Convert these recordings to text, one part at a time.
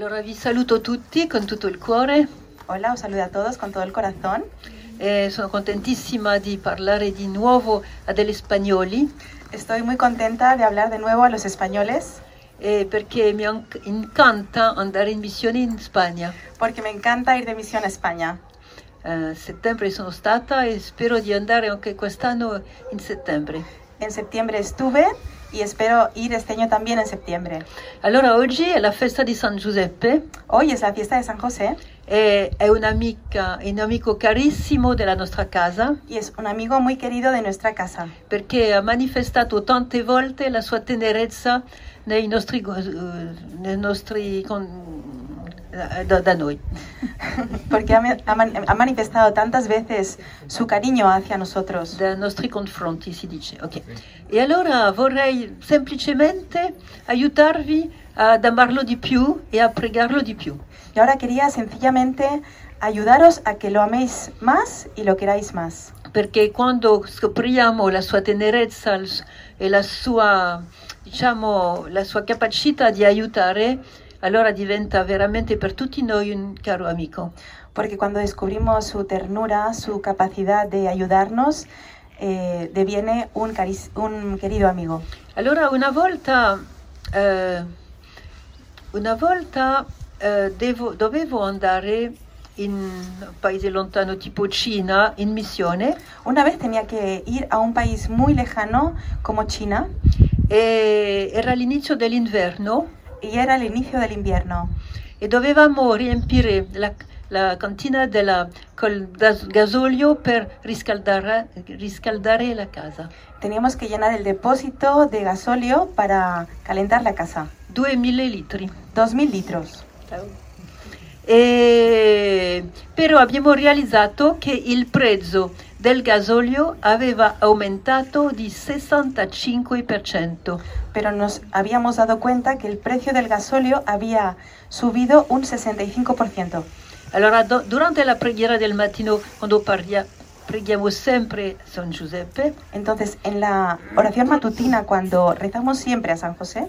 Allora vi saluto tutti con tutto il cuore. Hola, os saludo a todos con todo el corazón. E sono contentissima di parlare di nuovo a degli spagnoli Estoy muy contenta de hablar de nuevo a los españoles eh, perché mi an- incanta andare in missione in Spagna. porque me encanta ir de misión a España. A settembre sono stata e spero di andare anche quest'anno in settembre. En septiembre estuve y espero ir este año también en septiembre. Allora oggi è la festa di San Giuseppe Hoy es la fiesta de San José e è un'amica, un amico carissimo della nostra casa y es un amigo muy querido de nuestra casa perché ha manifestato tante volte la sua tenerezza nei nostri, eh, nei nostri con- da, da noi. porque ha, ha man- ha manifestado tantas veces su cariño hacia nosotros. dai nostri confronti si dice. ok. E allora vorrei semplicemente aiutarvi ad amarlo di più e a pregarlo di più. Y ahora quería sencillamente ayudaros a que lo améis más y lo queráis más. Perché quando scopriamo la sua tenerezza e la sua, diciamo, la sua capacità di aiutare, allora diventa veramente per tutti noi un caro amico. Porque cuando descubrimos su ternura, su capacidad de ayudarnos, eh, deviene un, un querido amigo. Allora una volta, eh, una volta eh, devo- dovevo andare in un paese lontano tipo Cina in missione Una vez tenía que ir a un país muy lejano como China e era l'inizio dell'inverno y era el inicio del invierno e dovevamo riempire la, la cantina della, col gas- gasolio per riscaldare, riscaldare la casa. Teníamos que llenar el depósito de gasolio para calentar la casa. 2000 litri. 2.000 litros. E, però abbiamo realizzato che il prezzo del gasolio aveva aumentato di 65%. Pero nos habíamos dado cuenta que el precio del gasolio había subido un 65%. Allora, do- durante la preghiera del mattino, quando parlia- preghiamo sempre San Giuseppe, Entonces, en la oración matutina, cuando rezamos siempre a San José,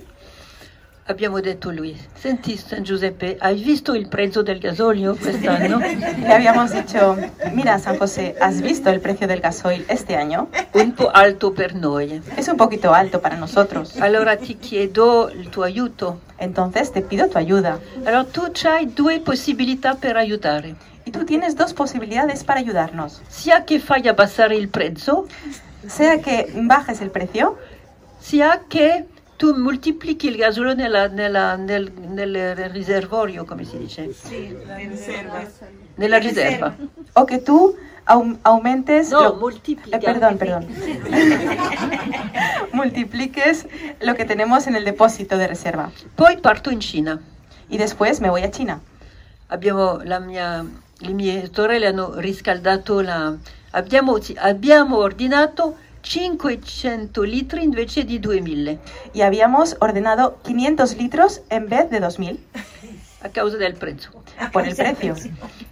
abbiamo detto lui, senti San Giuseppe, hai visto il prezzo del gasolio quest'anno? le habíamos dicho, mira San José, ¿has visto el precio del gasoil este año? Un po' alto per noi. Es un poquito alto para nosotros. Allora ti chiedo il tuo aiuto. Entonces, te pido tu ayuda. Allora tu hai due possibilità per aiutare. Y tú tienes dos posibilidades para ayudarnos. Sia che fai abbassare il prezzo, Sea que bajes el precio, sia che tu moltiplichi il gasolio nella, nella- nel, nel riservorio, come si dice? Nella riserva. o que tú aum- aumentes... No, lo- moltiplica. Eh, perdón, perdón. Multipliques lo que tenemos en el depósito de reserva. Poi parto in Cina. Y después me voy a China. Abbiamo la mia, le mie sorelle hanno riscaldato la... Abbiamo, sì, abbiamo ordinato 500 litri invece di 2000 Y habíamos ordenado 500 litros en vez de 2.000 a causa del prezzo. por el precio.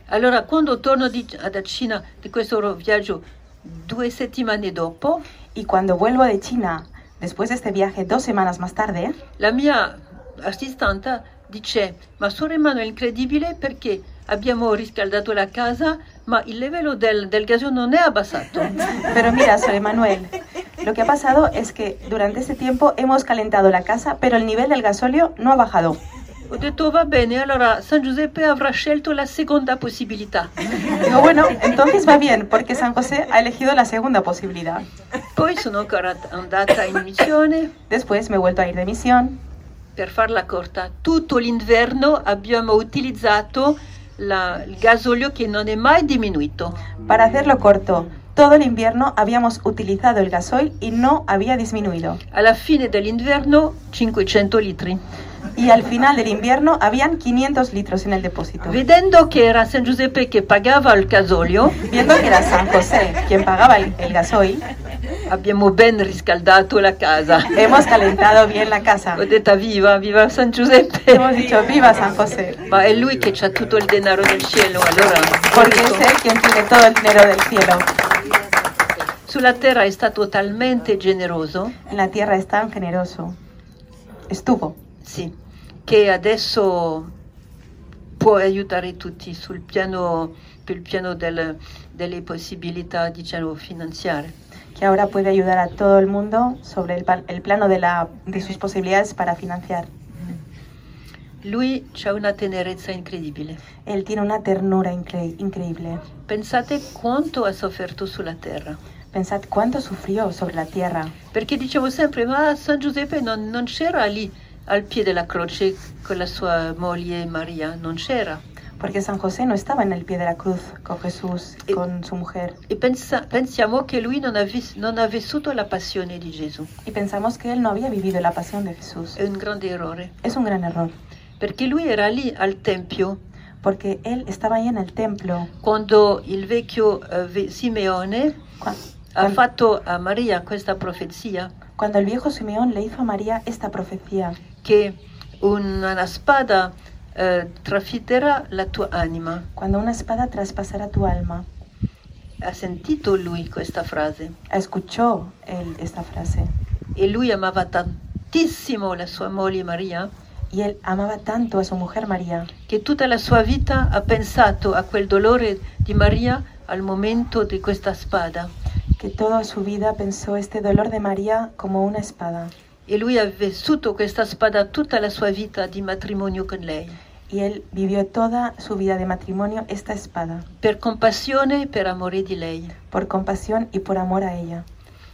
Allora, quando torno di, da Cina di questo viaggio due settimane dopo, Y cuando vuelvo de China, después de este viaje, dos semanas más tarde, la mia assistente dice, ma Sor Emanuele è incredibile perché abbiamo riscaldato la casa, ma il livello del, del gasolio non è abbassato. pero mira, Sor Emanuel, lo que ha pasado es que durante este tiempo hemos calentado la casa, pero el nivel del gasolio no ha bajado. Ho detto, va bene, allora San Giuseppe avrà scelto la seconda possibilità. Digo, bueno, entonces va bien, porque San José ha elegido la segunda posibilidad. Poi sono andata in missione Después me he vuelto a ir de misión per farla corta. Tutto l'inverno abbiamo utilizzato la- il gasolio che non è mai diminuito. Para hacerlo corto, todo el invierno habíamos utilizado el gasoil y no había disminuido. Alla fine dell'inverno 500 litri. Y al final del invierno habían 500 litros en el depósito. Vedendo che era San Giuseppe che pagava il gasolio, Viendo que era San José quien pagaba el, el gasoil, abbiamo ben riscaldato la casa. hemos calentado bien la casa. Ho detto viva, viva San Giuseppe. Hemos dicho, viva San José, Ma è lui che ha tutto il denaro del cielo, allora. porque es Él quien tiene todo el dinero del cielo. Sulla terra è stato talmente generoso, En la tierra es tan generoso. Estuvo. sì, che adesso può aiutare tutti sul piano, sul piano del- delle possibilità diciamo, finanziarie. que ahora puede ayudar a todo el mundo sobre el, el plano de, la, de sus posibilidades para financiar. Lui ha una tenerezza incredibile. Él tiene una ternura incre- increíble. Pensate quanto ha sofferto sulla terra. Pensad cuánto sufrió sobre la tierra, Perché dicevo sempre, ma San Giuseppe non, non c'era lì al piede della croce con la sua moglie Maria, non c'era. porque San José no estaba en el pie de la cruz con Jesús, Eh. con su mujer. E pensa- pensiamo che lui non ha, vis- non ha vissuto la passione di Gesù. Y pensamos que él no había vivido la pasión de Jesús. È un grande errore, Es un gran error, perché lui era lì al Tempio porque él estaba ahí en el templo quando il vecchio eh, ve- Simeone ha fatto a Maria questa profezia cuando el viejo Simeón le hizo a María esta profecía, che una spada eh, trafitterà la tua anima. cuando una espada traspasará tu alma. Ha sentito lui questa frase Escuchó él esta frase e lui amava tantissimo la sua moglie Maria y él amaba tanto a su mujer María che tutta la sua vita ha pensato a quel dolore di Maria al momento di questa spada que toda su vida pensó este dolor de María como una espada e lui ha vissuto questa spada tutta la sua vita di matrimonio con lei y él vivió toda su vida de matrimonio esta espada per compassione e per amore di lei. por compasión y por amor a ella.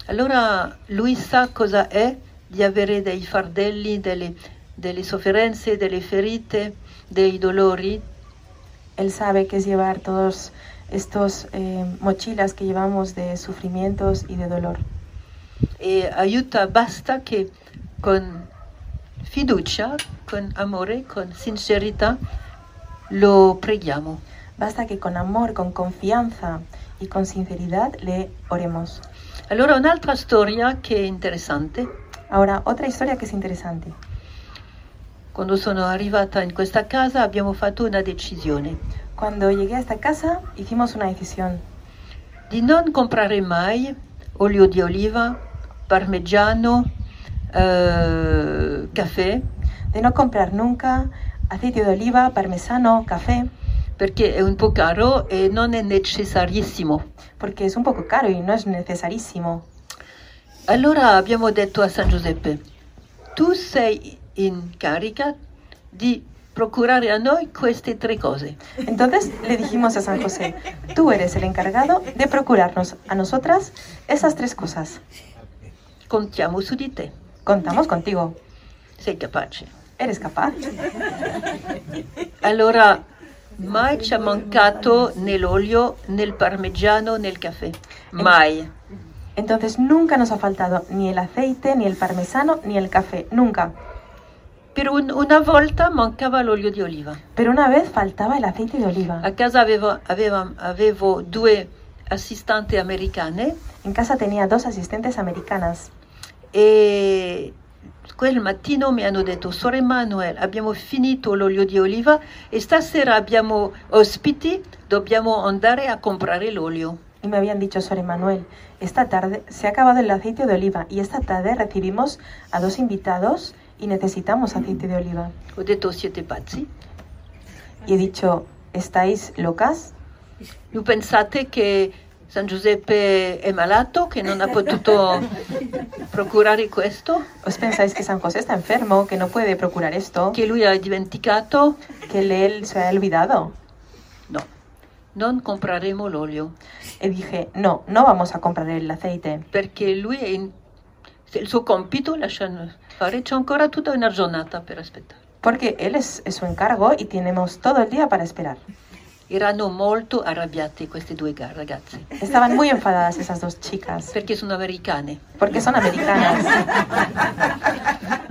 Allora lui sa cosa è di avere dei fardelli, delle, delle sofferenze, delle ferite, dei dolori Él sabe que es llevar todos estos eh, mochilas que llevamos de sufrimientos y de dolor. e aiuta, basta che con fiducia, con amore, con sincerità lo preghiamo. Basta que con amor, con confianza y con sinceridad le oremos. Allora un'altra storia che è interessante, Ahora, otra historia que es interesante. quando sono arrivata in questa casa abbiamo fatto una decisione Cuando llegué a esta casa, hicimos una decisión di non comprare mai olio di oliva, parmigiano, eh, caffè, de no comprar nunca aceite de oliva, parmesano, café, perché è un po' caro e non è necessarissimo. porque es un poco caro y no es necesarísimo. Allora abbiamo detto a San Giuseppe, tu sei in carica di procurare a noi queste tre cose. Entonces le dijimos a San José, tú eres el encargado de procurarnos a nosotras esas tres cosas. Contiamo su di te, Contamos contigo. sei capace. ¿Eres capaz? Allora mai ci ha mancato né l'olio, né il parmigiano, né il caffè. Mai. Entonces nunca nos ha faltado ni el aceite, ni el parmesano, ni el café. Nunca. Per un- una volta mancava l'olio di oliva. Pero una vez faltaba el aceite de oliva. A casa avevo, aveva- avevo due assistenti americane En casa tenía dos asistentes americanas e quel mattino mi hanno detto, Sor Emanuele, abbiamo finito l'olio di oliva e stasera abbiamo ospiti, dobbiamo andare a comprare l'olio. y me habían dicho, Sor Emanuel, esta tarde se ha acabado el aceite de oliva y esta tarde recibimos a dos invitados y necesitamos aceite de oliva. Ho detto, siete pazzi? Y he dicho, ¿estáis locas? Non pensate che San Giuseppe è malato, che non ha potuto procurare questo, ¿Os pensáis que San José está enfermo, que no puede procurar esto, che lui ha dimenticato? que él se ha olvidado? No, non compreremo l'olio, dije, no, no vamos a comprar el aceite, perché lui è in... se il suo compito, lascia fare, c'è ancora tutta una giornata per aspettare. porque él es, es su encargo y tenemos todo el día para esperar. Erano molto arrabbiate queste due ga- ragazze, Estaban muy enfadadas esas dos chicas, perché sono americane porque son americanas.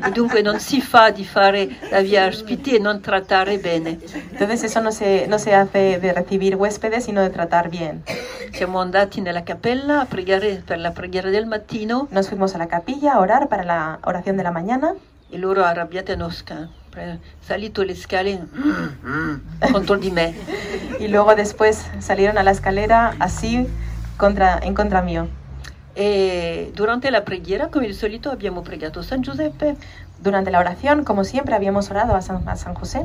e dunque non si fa di fare la via ospiti e non trattare bene. Entonces eso no se, no se hace de recibir huéspedes, sino de tratar bien. Siamo andati nella cappella a pregare per la preghiera del mattino Nos fuimos a la capilla a orar para la oración de la mañana e loro arrabbiate hanno sca- pre- salito le scale contro di me. y luego después salieron a la escalera así contra, en contra mío. E durante la preghiera, come di solito, abbiamo pregato San Giuseppe Durante la oración, como siempre, habíamos orado a San, a San José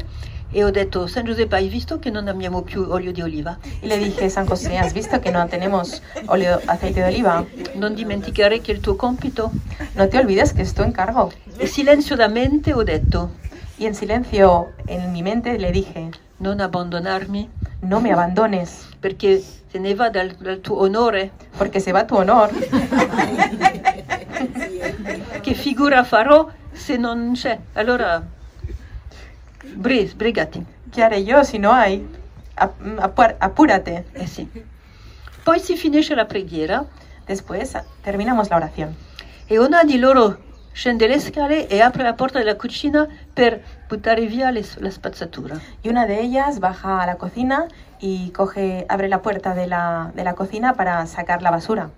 E ho detto, San Giuseppe, hai visto che non abbiamo più olio di oliva? Y le dije, San José, ¿has visto que no tenemos óleo, aceite de oliva? Non dimenticare che il tuo compito. No te olvides que es tu encargo. E silenziosamente ho detto, Y en silencio en mi mente le dije, non abbandonarmi, no me abandones, perché se ne va dal, dal tuo onore. porque se va tu honor. Che figura farò se non c'è? Allora, bri, sbrigati. ¿Qué haré yo si no hay? Ap- apu- Apúrate. Eh sì. Poi si finisce la preghiera Después terminamos la oración. e una di loro scende le scale e apre la porta della cucina per buttare via le- la spazzatura. Y una de ellas baja a la cocina y coge, abre la puerta de la, de la cocina para sacar la basura.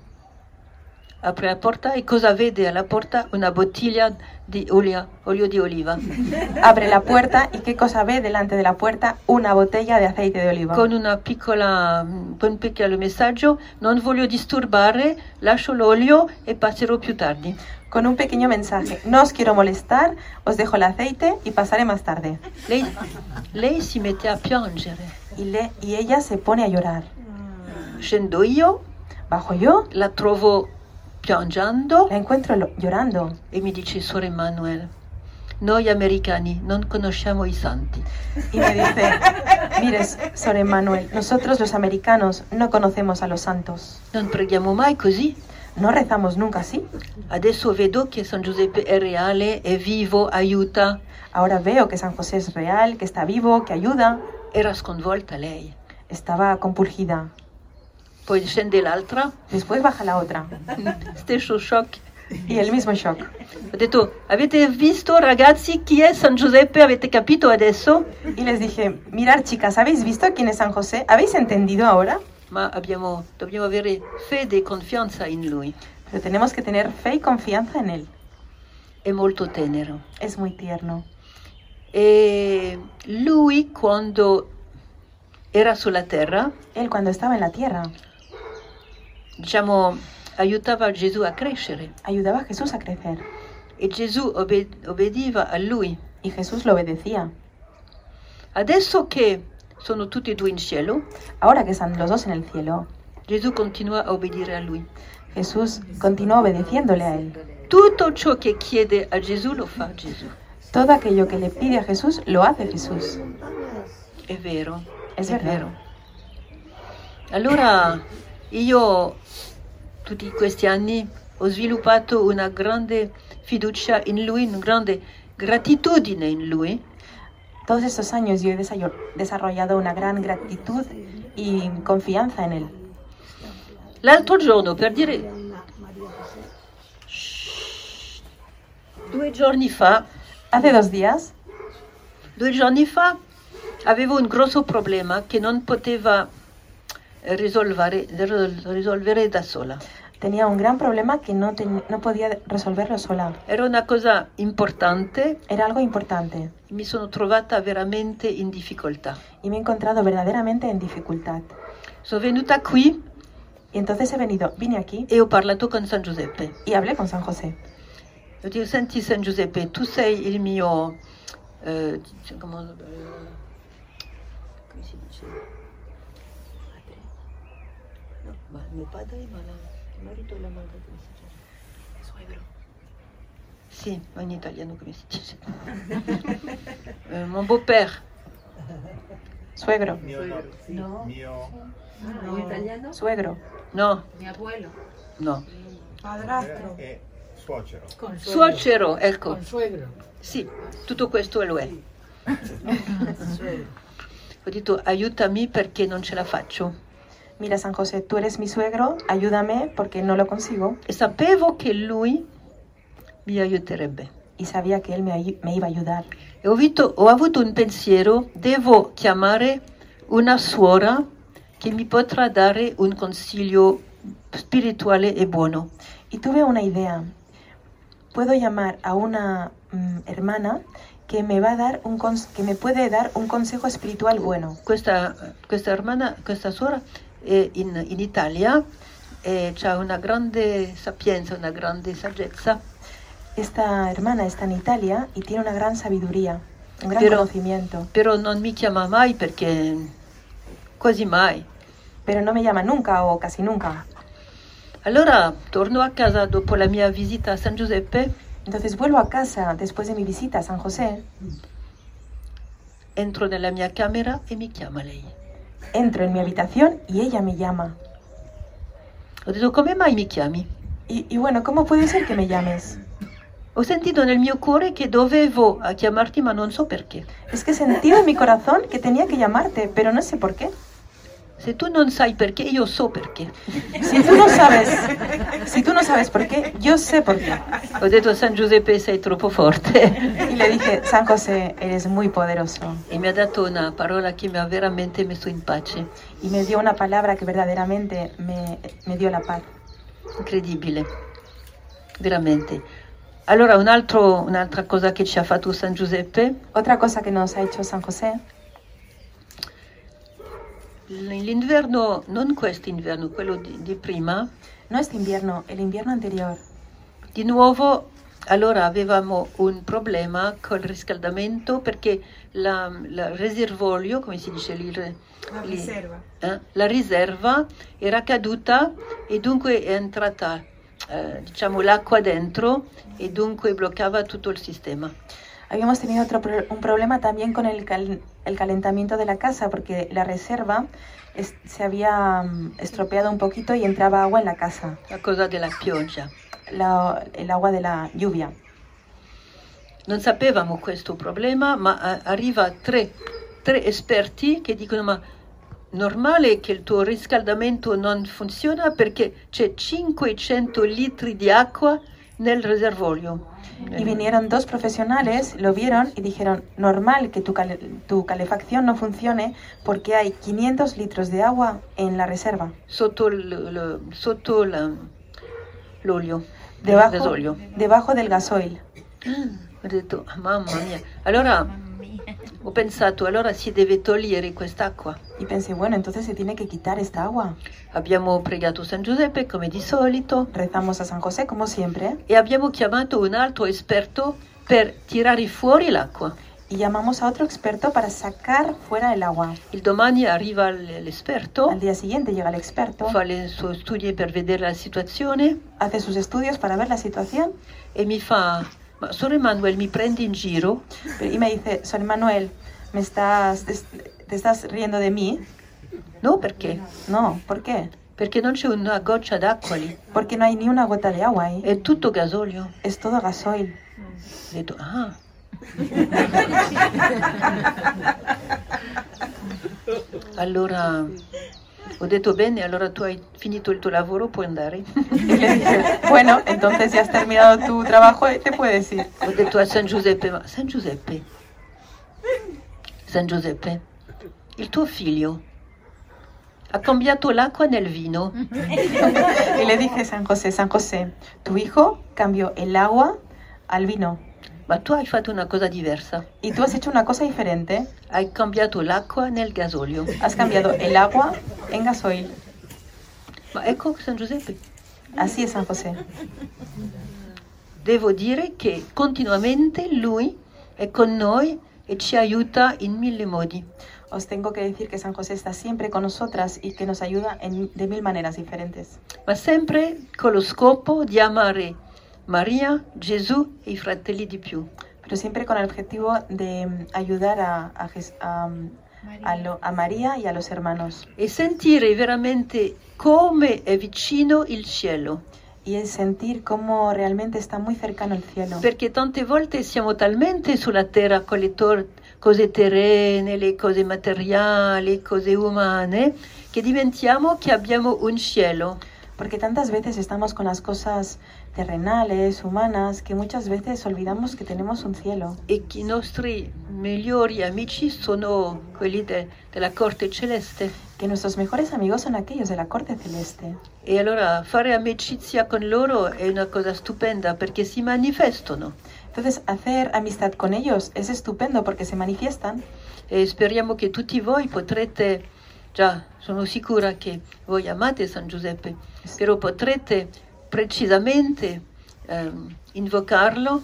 Apre la porta e cosa vede alla porta? Una bottiglia di olio, olio di oliva Abre la puerta y ¿qué cosa ve delante de la puerta? Una botella de aceite de oliva. con una piccola, con un piccolo messaggio, non voglio disturbare, lascio l'olio e passerò più tardi. Con un pequeño mensaje. No os quiero molestar, os dejo el aceite y pasaré más tarde. Lei, lei si mette a piangere. Y, le, y ella se pone a llorar. Scendo io, Bajo yo, la trovo piangendo la encuentro lo- llorando. e mi dice, Sor Emanuele, noi americani non conosciamo i santi. Y me dice, mires, Sor Emanuel, nosotros los americanos no conocemos a los santos. Non preghiamo mai così. No rezamos nunca así. Adesso vedo che San Giuseppe è reale, è vivo, aiuta. Ahora veo que San José es real, que está vivo, que ayuda. Era sconvolta lei. Estaba compurgida. Poi scende l'altra, Después baja la otra. stesso shock. Y el mismo shock. Ho detto, avete visto ragazzi chi è San Giuseppe? Avete capito adesso? Y les dije, mirar chicas, ¿habéis visto quién es San José? ¿Habéis entendido ahora? Ma abbiamo, dobbiamo avere fede e confianza in lui. Pero tenemos que tener fe y confianza en él. È molto tenero. Es muy tierno. E lui quando era sulla terra, Él cuando estaba en la tierra diciamo, aiutava Gesù a crescere ayudaba a Jesús a crecer. e Gesù obe- obbediva a lui. Y Jesús lo obedecía. Adesso che sono tutti e due in cielo, Ahora que están los dos en el cielo, Gesù continua a obbedire a lui. Jesús continúa obedeciéndole a él. Tutto ciò che chiede a Gesù lo fa Gesù. Todo aquello que le pide a Jesús, lo hace Jesús. È vero. Es è verdad. vero. Allora io tutti questi anni ho sviluppato una grande fiducia in lui, una grande gratitudine in lui Todos estos años yo he desarrollado una gran gratitud y confianza en él. L'altro giorno, per dire... Due giorni fa, Hace dos días due giorni fa avevo un grosso problema che non poteva risolvere, risolvere da sola. tenía un gran problema que no, ten- no podía resolverlo sola. Era una cosa importante, Era algo importante mi sono trovata veramente in difficoltà. y me he encontrado verdaderamente en dificultad. Sono venuta qui Y entonces he venido, vine aquí e ho parlato con San Giuseppe. y hablé con San José. Ho detto, senti San Giuseppe, tu sei il mio... eh, come, eh, come si dice? No, ma mio padre, ma la, il marito e la madre, come si dice? Suegro. Sì, ma in italiano come si dice? Eh, mon beau-père. Suegro, Mio, No. mio ¿En italiano? suegro, No, Mi abuelo. no. Padrastro. e suocero. Con Suocero, ecco. Consuegro. Sì, tutto questo lo è. Ho detto aiutami perché non ce la faccio. Mira San José, tú eres mi suegro, ayúdame porque no lo consigo. E sapevo che lui mi aiuterebbe. Y sabía que él me, iba a ayudar. E ho, avuto- ho avuto un pensiero, devo chiamare una suora che mi potrà dare un consiglio spirituale e buono. Y tuve una idea. Puedo llamar a una mm, hermana que me va a dar un que me puede dar un consejo espiritual bueno. Questa, questa hermana, questa suora in, in Italia e ha una grande sapienza, una grande saggezza Esta hermana está en Italia y tiene una gran sabiduría. un gran Pero- conocimiento. però non mi chiama mai perché quasi mai. Pero no me llama nunca o casi nunca. Allora torno a casa dopo la mia visita a San Giuseppe, Entonces vuelvo a casa después de mi visita a San José, entro nella mia camera e mi chiama lei. Entro en mi habitación y ella me llama. Ho come mai mi chiami? Y, y bueno, ¿cómo puede ser que me llames? Ho sentito nel mio cuore che dovevo a chiamarti ma non so perché. Es que he sentido en mi corazón que tenía que llamarte, pero no sé por qué. Se tu non sai perché, io so perché. Si tú no sabes, si tú no sabes por qué, yo sé por qué. Ho detto San Giuseppe sei troppo forte Y le dije, San José, eres muy poderoso. e mi ha dato una parola che mi ha veramente messo in pace. Y me dio una palabra que verdaderamente me, me dio la paz. Incredibile, veramente. Allora un un'altra cosa che ci ha fatto San Giuseppe, Otra cosa que nos ha hecho San José, l'inverno, non quest'inverno, quello di, di prima, no este invierno, el invierno anterior, di nuovo allora avevamo un problema col riscaldamento perché la, la reservorio, come si dice lì, La lì- riserva. eh, la riserva era caduta e dunque è entrata eh, diciamo l'acqua dentro e dunque bloccava tutto il sistema. Habíamos tenido otro pro- un problema también con el, cal- el calentamiento de la casa, porque la reserva es- se había mm, estropeado un poquito y entraba agua en la casa, La cosa della pioggia. la- el agua de la lluvia. Non sapevamo questo problema, ma arriva tre, tre esperti che dicono ma normale che il tuo riscaldamento non funziona perché c'è 500 litri di acqua nel reservorio. Y vinieron dos profesionales, lo vieron y dijeron, normal que tu, cale- tu calefacción no funcione porque hay 500 litros de agua en la reserva, sotto la- l'olio, debajo, debajo del gasoil. Ho detto, "Ah, mamma mia. Allora ho pensato, allora si deve togliere quest'acqua. Y pensé, bueno, entonces se tiene que quitar esta agua. Abbiamo pregato San Giuseppe come di solito Rezamos a San José, como siempre, e abbiamo chiamato un altro esperto per tirare fuori l'acqua. y llamamos a otro experto para sacar fuera el agua. Il domani arriva l- l'esperto, Al día siguiente llega el experto, fa i suoi studi per vedere la situazione hace sus estudios para ver la situación e mi fa, Sor Emanuel mi prendi in giro? y me dice, Sor Manuel, ¿me estás, te, estás riendo de mí? No, perché? No, ¿por qué? Perché non c'è una goccia d'acqua lì, Porque no hay ni una gota de agua ahí. è tutto gasolio. Es todo gasoil. Ho detto, ah. allora ho detto bene, allora tu hai finito il tuo lavoro, puoi andare. Y le dije, bueno, entonces ya has terminado tu trabajo, te puedes ir. ho detto a San Giuseppe, ma San Giuseppe, San Giuseppe, il tuo figlio ha cambiato l'acqua nel vino. Y le dije, San José, San José, tu hijo cambió el agua al vino. Ma tu hai fatto una cosa diversa. Y tú has hecho una cosa diferente. Hai cambiato l'acqua nel gasolio. Has cambiado el agua en gasoil. Ma ecco San Giuseppe, Así es San José. devo dire che continuamente lui è con noi e ci aiuta in mille modi. Os tengo que decir que San José está siempre con nosotras y que nos ayuda en- de mil maneras diferentes. ma sempre con lo scopo di amare Maria, Gesù e i fratelli di più. Pero siempre con el objetivo de mm, ayudar a, a a, mm, a lo- a María y a los hermanos. e sentire veramente come è vicino il cielo, Y es sentir cómo realmente está muy cercano el cielo. perché tante volte siamo talmente sulla terra con le tor- cose terrene, le cose materiali, le cose umane, che diventiamo che abbiamo un cielo. Porque tantas veces estamos con las cosas terrenales, humanas, que muchas veces olvidamos que tenemos un cielo. e i nostri migliori amici sono quelli de- della corte celeste. Que nuestros mejores amigos son aquellos de la corte celeste. E allora fare amicizia con loro è una cosa stupenda perché si manifestano Entonces, hacer amistad con ellos es estupendo porque se manifiestan. e speriamo che tutti voi potrete, già sono sicura che voi amate San Giuseppe, però potrete precisamente ehm, invocarlo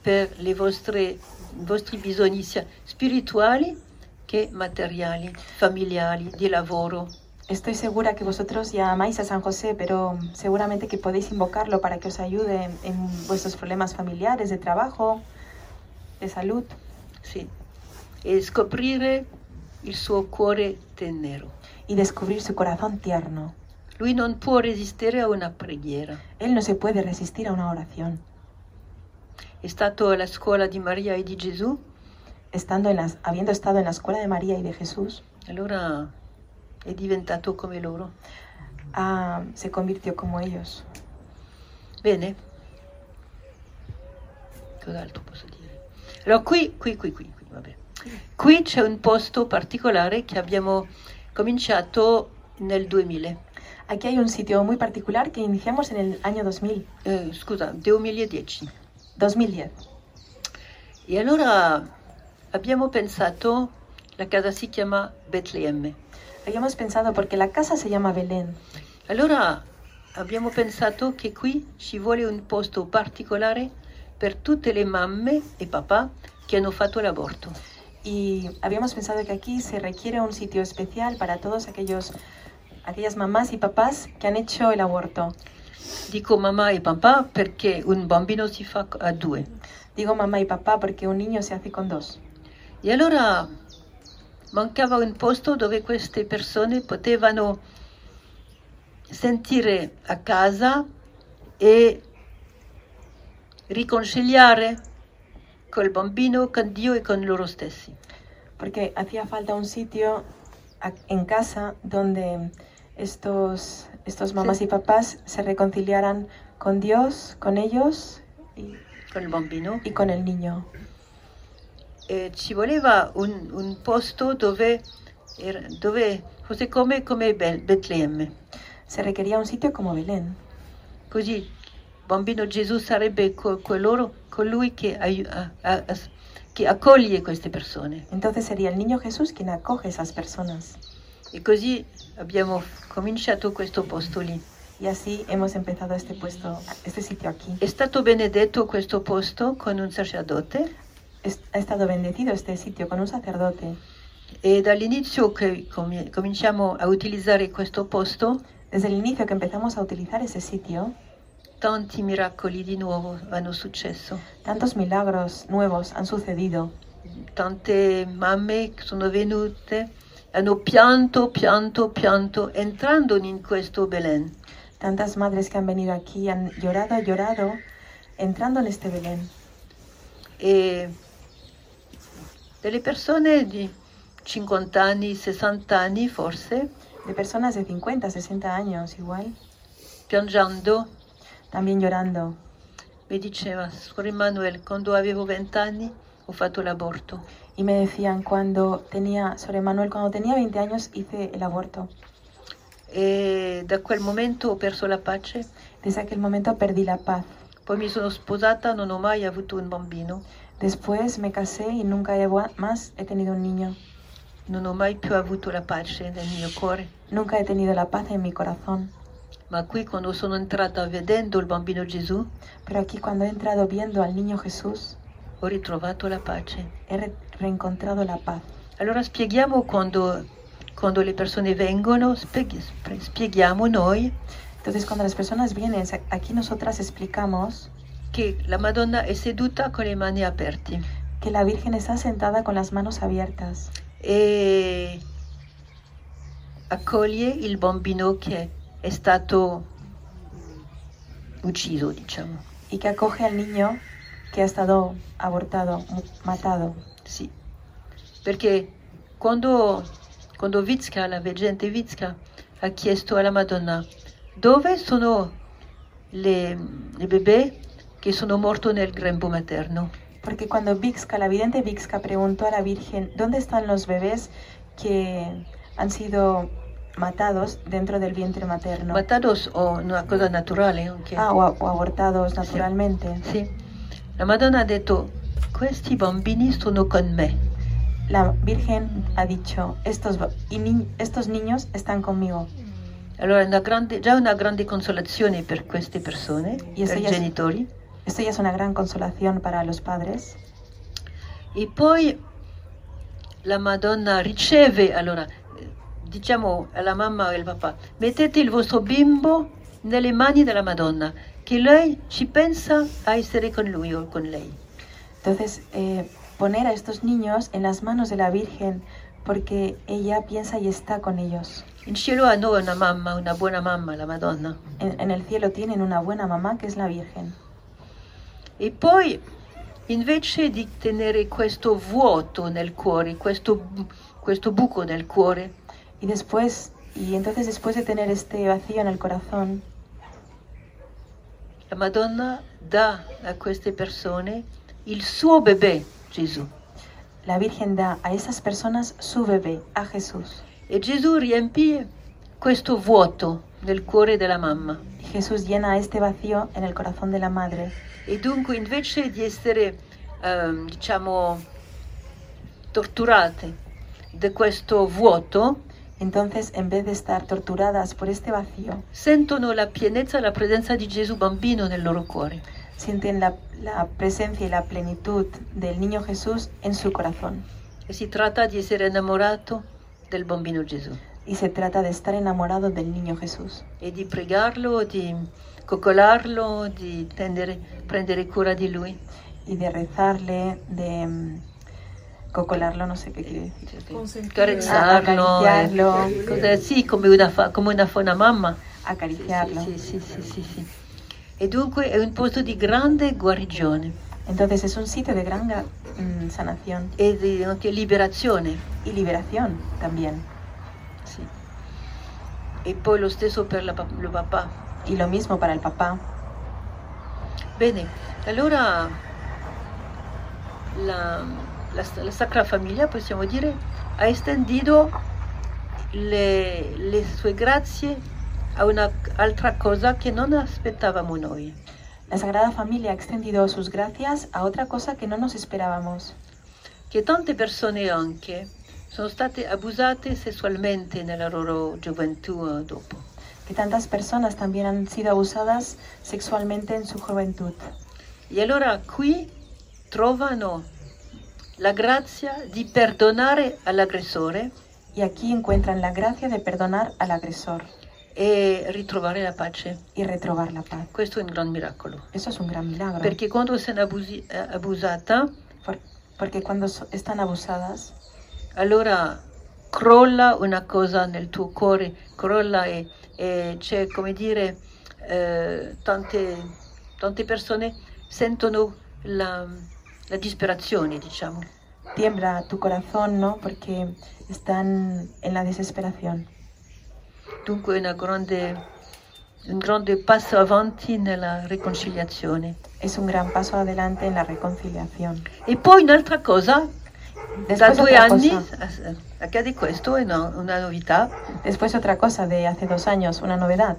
per le vostre, i vostri bisogni sia spirituali che materiali, familiari, di lavoro. Estoy segura que vosotros ya amáis a San José, pero seguramente que podéis invocarlo para que os ayude en vuestros problemas familiares, de trabajo, de salud. Sì. E scoprire il suo cuore tenero. y descubrir su corazón tierno. Lui non può resistere a una preghiera. Él no se puede resistir a una oración. È stato alla scuola di Maria e di Gesù, Estando en las, habiendo estado en la escuela de María y de Jesús, allora è diventato come loro. ah, se convirtió como ellos. Bene. Cos'altro posso dire? Allora qui, qui, qui, qui, qui, vabbè. Qui c'è un posto particolare che abbiamo cominciato nel 2000. Aquí hay un sitio muy particular que iniciamos en el año 2000, Eh, scusa, 2010. 2010. E allora abbiamo pensato, la casa si chiama Betlemme. Habíamos pensado, porque la casa se llama Belén, Allora abbiamo pensato che qui ci vuole un posto particolare per tutte le mamme e papà che hanno fatto l'aborto. Y habíamos pensado que aquí se requiere un sitio especial para todos aquellos, aquellas mamás y papás que han hecho el aborto. Dico mamma e papà perché un bambino si fa a due. Digo mamá y papá porque un niño se hace con dos. E allora mancava un posto dove queste persone potevano sentire a casa e riconciliare col bambino, con Dio e con loro stessi. porque hacía falta un sitio en casa donde estos, estos mamás Sí. y papás se reconciliaran con Dios, con ellos y, Con il bambino. y con el niño. E ci voleva un, un posto dove, era- dove fosse come, come Betlemme. Se requería un sitio como Belén. Così bambino Gesù sarebbe co- coloro- colui che, che accoglie queste persone. Entonces sería el niño Jesús quien acoge esas personas. E così abbiamo cominciato questo posto lì. Y así hemos empezado este puesto, este sitio aquí. È stato benedetto questo posto con un sacerdote Es- ha estado bendecido este sitio con un sacerdote. e dall'inizio che comi- cominciamo a utilizzare questo posto, Desde el inicio que empezamos a utilizar ese sitio, tanti miracoli di nuovo hanno successo. tantos milagros nuevos han sucedido. Tante mamme che sono venute, hanno pianto, pianto, pianto, entrando in questo Belén. Tantas madres que han venido aquí han llorado, llorado, entrando en este Belén. E delle persone di 50 anni, 60 anni forse, De personas de 50, 60 años igual, piangendo, también llorando. mi diceva, Suor Emanuele, quando avevo 20 anni ho fatto l'aborto. Y me decían, cuando tenía, sobre Manuel, cuando tenía 20 años hice el aborto. E da quel momento ho perso la pace, Desde aquel momento perdí la paz. poi mi sono sposata, non ho mai avuto un bambino, Después me casé y nunca he más he tenido un niño. non ho mai più avuto la pace nel mio cuore. Nunca he tenido la paz en mi corazón. Ma qui quando sono entrata vedendo il bambino Gesù, Pero aquí cuando he entrado viendo al niño Jesús, ho ritrovato la pace. he re- reencontrado la paz. Allora spieghiamo quando, quando le persone vengono, spieghi- spie- spieghiamo noi Entonces cuando las personas vienen, aquí nosotras explicamos che la Madonna è seduta con le mani aperte que la Virgen está sentada con las manos abiertas e accoglie il bambino che è stato ucciso, diciamo. y que acoge al niño que ha estado abortado, mu- matado. Sì. Perché quando, quando Vitska, la veggente Vitska, ha chiesto alla Madonna dove sono le, le bebè che sono morti nel grembo materno, Porque cuando Vixca, la vidente Vixca preguntó a la Virgen, ¿dónde están los bebés que han sido matados dentro del vientre materno? matados o una cosa naturale anche. Ah, o, o abortados naturalmente. Sì. La Madonna ha detto questi bambini sono con me. La Virgen ha dicho, estos, y ni- estos niños están conmigo. Allora è una grande, già una grande consolazione per queste persone, Yes, per i genitori. Esto ya es una gran consolación para los padres. E poi la Madonna riceve, allora, eh, diciamo alla mamma e al papà, mettete il vostro bimbo nelle mani della Madonna, che lei ci pensa a essere con lui o con lei. Entonces, eh, poner a estos niños en las manos de la Virgen porque ella piensa y está con ellos. In cielo hanno una mamma, una buona mamma, la Madonna. En, en el cielo tienen una buena mamá que es la Virgen. E poi, invece di tenere questo vuoto nel cuore, questo, questo buco nel cuore, Y después, y entonces después de tener este vacío en el corazón, la Madonna dà a queste persone il suo bebè, Gesù. la Virgen da a esas personas su bebé, a Jesús. E Gesù riempie questo vuoto nel cuore della mamma. Jesús llena este vacío en el corazón de la madre. E dunque invece di essere, ehm, diciamo, torturate da questo vuoto, Entonces, en vez de estar torturadas por este vacío, sentono la pienezza e la presenza di Gesù bambino nel loro cuore. sienten la, la presencia y la plenitud del niño Jesús en su corazón. E si tratta di essere innamorato del bambino Gesù Y se trata de estar enamorado del niño Jesús e di pregarlo, di coccolarlo, di tendere- prendere cura di lui. y de rezarle, de mm, cocolarlo, no sé qué quiere decir. Consentirlo. Acariciarlo, cos'è? sì, come una, come una, una mamma. acariciarlo. Sì, sì, sì, sì, sì. E dunque è un posto di grande guarigione Entonces es un sitio de gran mm, sanación e di anche liberazione. y liberación también. Sì. E poi lo stesso per la, pa- il papà. Y lo mismo para el papá. Bene, allora la, la, la Sacra Famiglia, possiamo dire, ha estendido le, le sue grazie a un'altra cosa che non aspettavamo noi. La Sagrada Familia ha extendido sus gracias a otra cosa que no nos esperábamos. che tante persone anche sono state abusate sessualmente nella loro gioventù dopo. Que tantas personas también han sido abusadas sexualmente en su juventud. E allora qui trovano la grazia di perdonare all'aggressore Y aquí encuentran la gracia de perdonar al agresor e ritrovare la pace. y retrobar la paz. Questo è un gran miracolo. Eso es un gran milagro. Perché quando sei abusi- eh, abusata, Por- porque cuando so- están abusadas, allora crolla una cosa nel tuo cuore, crolla e, e c'è come dire, eh, tante, tante persone sentono la, la disperazione, diciamo. tiembla tu corazón, ¿no? Porque están en la desesperación. Dunque è una grande, un grande passo avanti nella riconciliazione. Es un gran paso adelante en la reconciliación. E poi un'altra cosa, da Después due otra, anni cosa, accade questo, è una, una novità, después otra cosa de hace dos años, una novedad.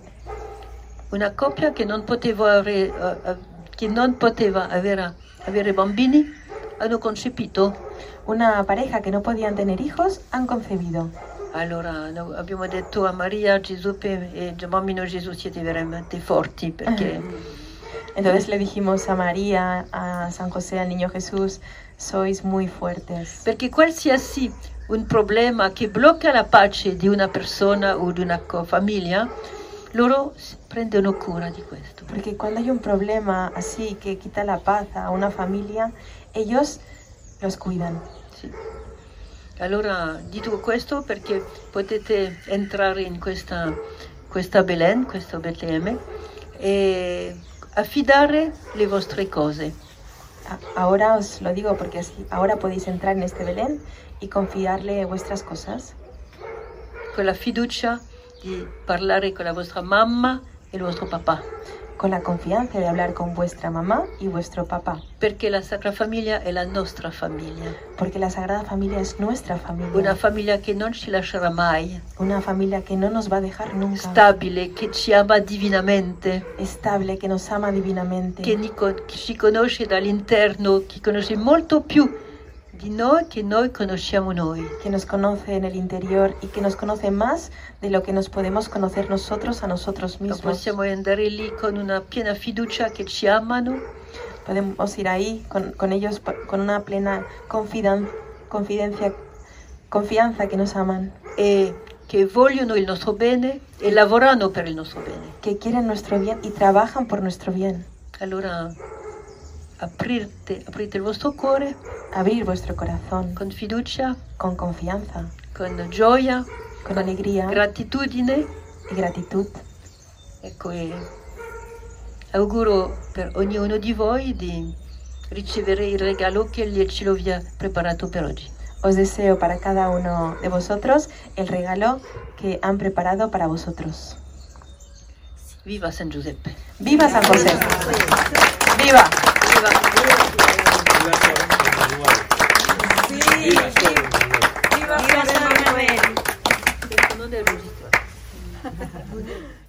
una coppia che non poteva, avere- eh, che non poteva avere, avere bambini hanno concepito. Una pareja que no podían tener hijos han concebido. Allora no- abbiamo detto a Maria, Giuseppe e bambino Gesù siete veramente forti perché Entonces le dijimos a María, a San José, al niño Jesús, sois muy fuertes. Perché qualsiasi un problema che blocca la pace di una persona o di una famiglia, loro prendono cura di questo. Porque cuando hay un problema así que quita la paz a una familia, ellos los cuidan. Sì. Allora dico questo perché potete entrare in questa, questa Belen, questo Betlemme, e affidare le vostre cose. A- Ahora os lo digo porque así, ahora podéis entrar en este Belén y confiarle vuestras cosas con la fiducia di parlare con la vostra mamma e il vostro papà, con la confianza de hablar con vuestra mamá y vuestro papá, perché la Sacra Famiglia è la nostra famiglia, porque la Sagrada Familia es nuestra una familia, famiglia che non ci lascerà mai, una familia que no nos va a dejar nunca, stabile, che ci ama divinamente, estable, que nos ama divinamente, che, che ci conosce dall'interno, che conosce molto più que nos conoce en el interior y que nos conoce más de lo que nos podemos conocer nosotros a nosotros mismos. possiamo andare lì con una piena fiducia che ci amano Podemos ir ahí con, con ellos con una plena confidan- confidencia, confianza que nos aman, e che vogliono il nostro bene e lavorano per il nostro bene. que quieren nuestro bien y trabajan por nuestro bien. Allora aprirte, aprite il vostro cuore Abrir vuestro corazón con fiducia, con confianza, con gioia, con alegría gratitudine. y gratitud. Ecco, e auguro per ognuno di voi di ricevere il regalo che il cielo vi ha preparato per oggi. Os deseo para cada uno de vosotros el regalo que han preparado para vosotros. Viva San Giuseppe! ¡Viva San José! ¡Viva! È registrato.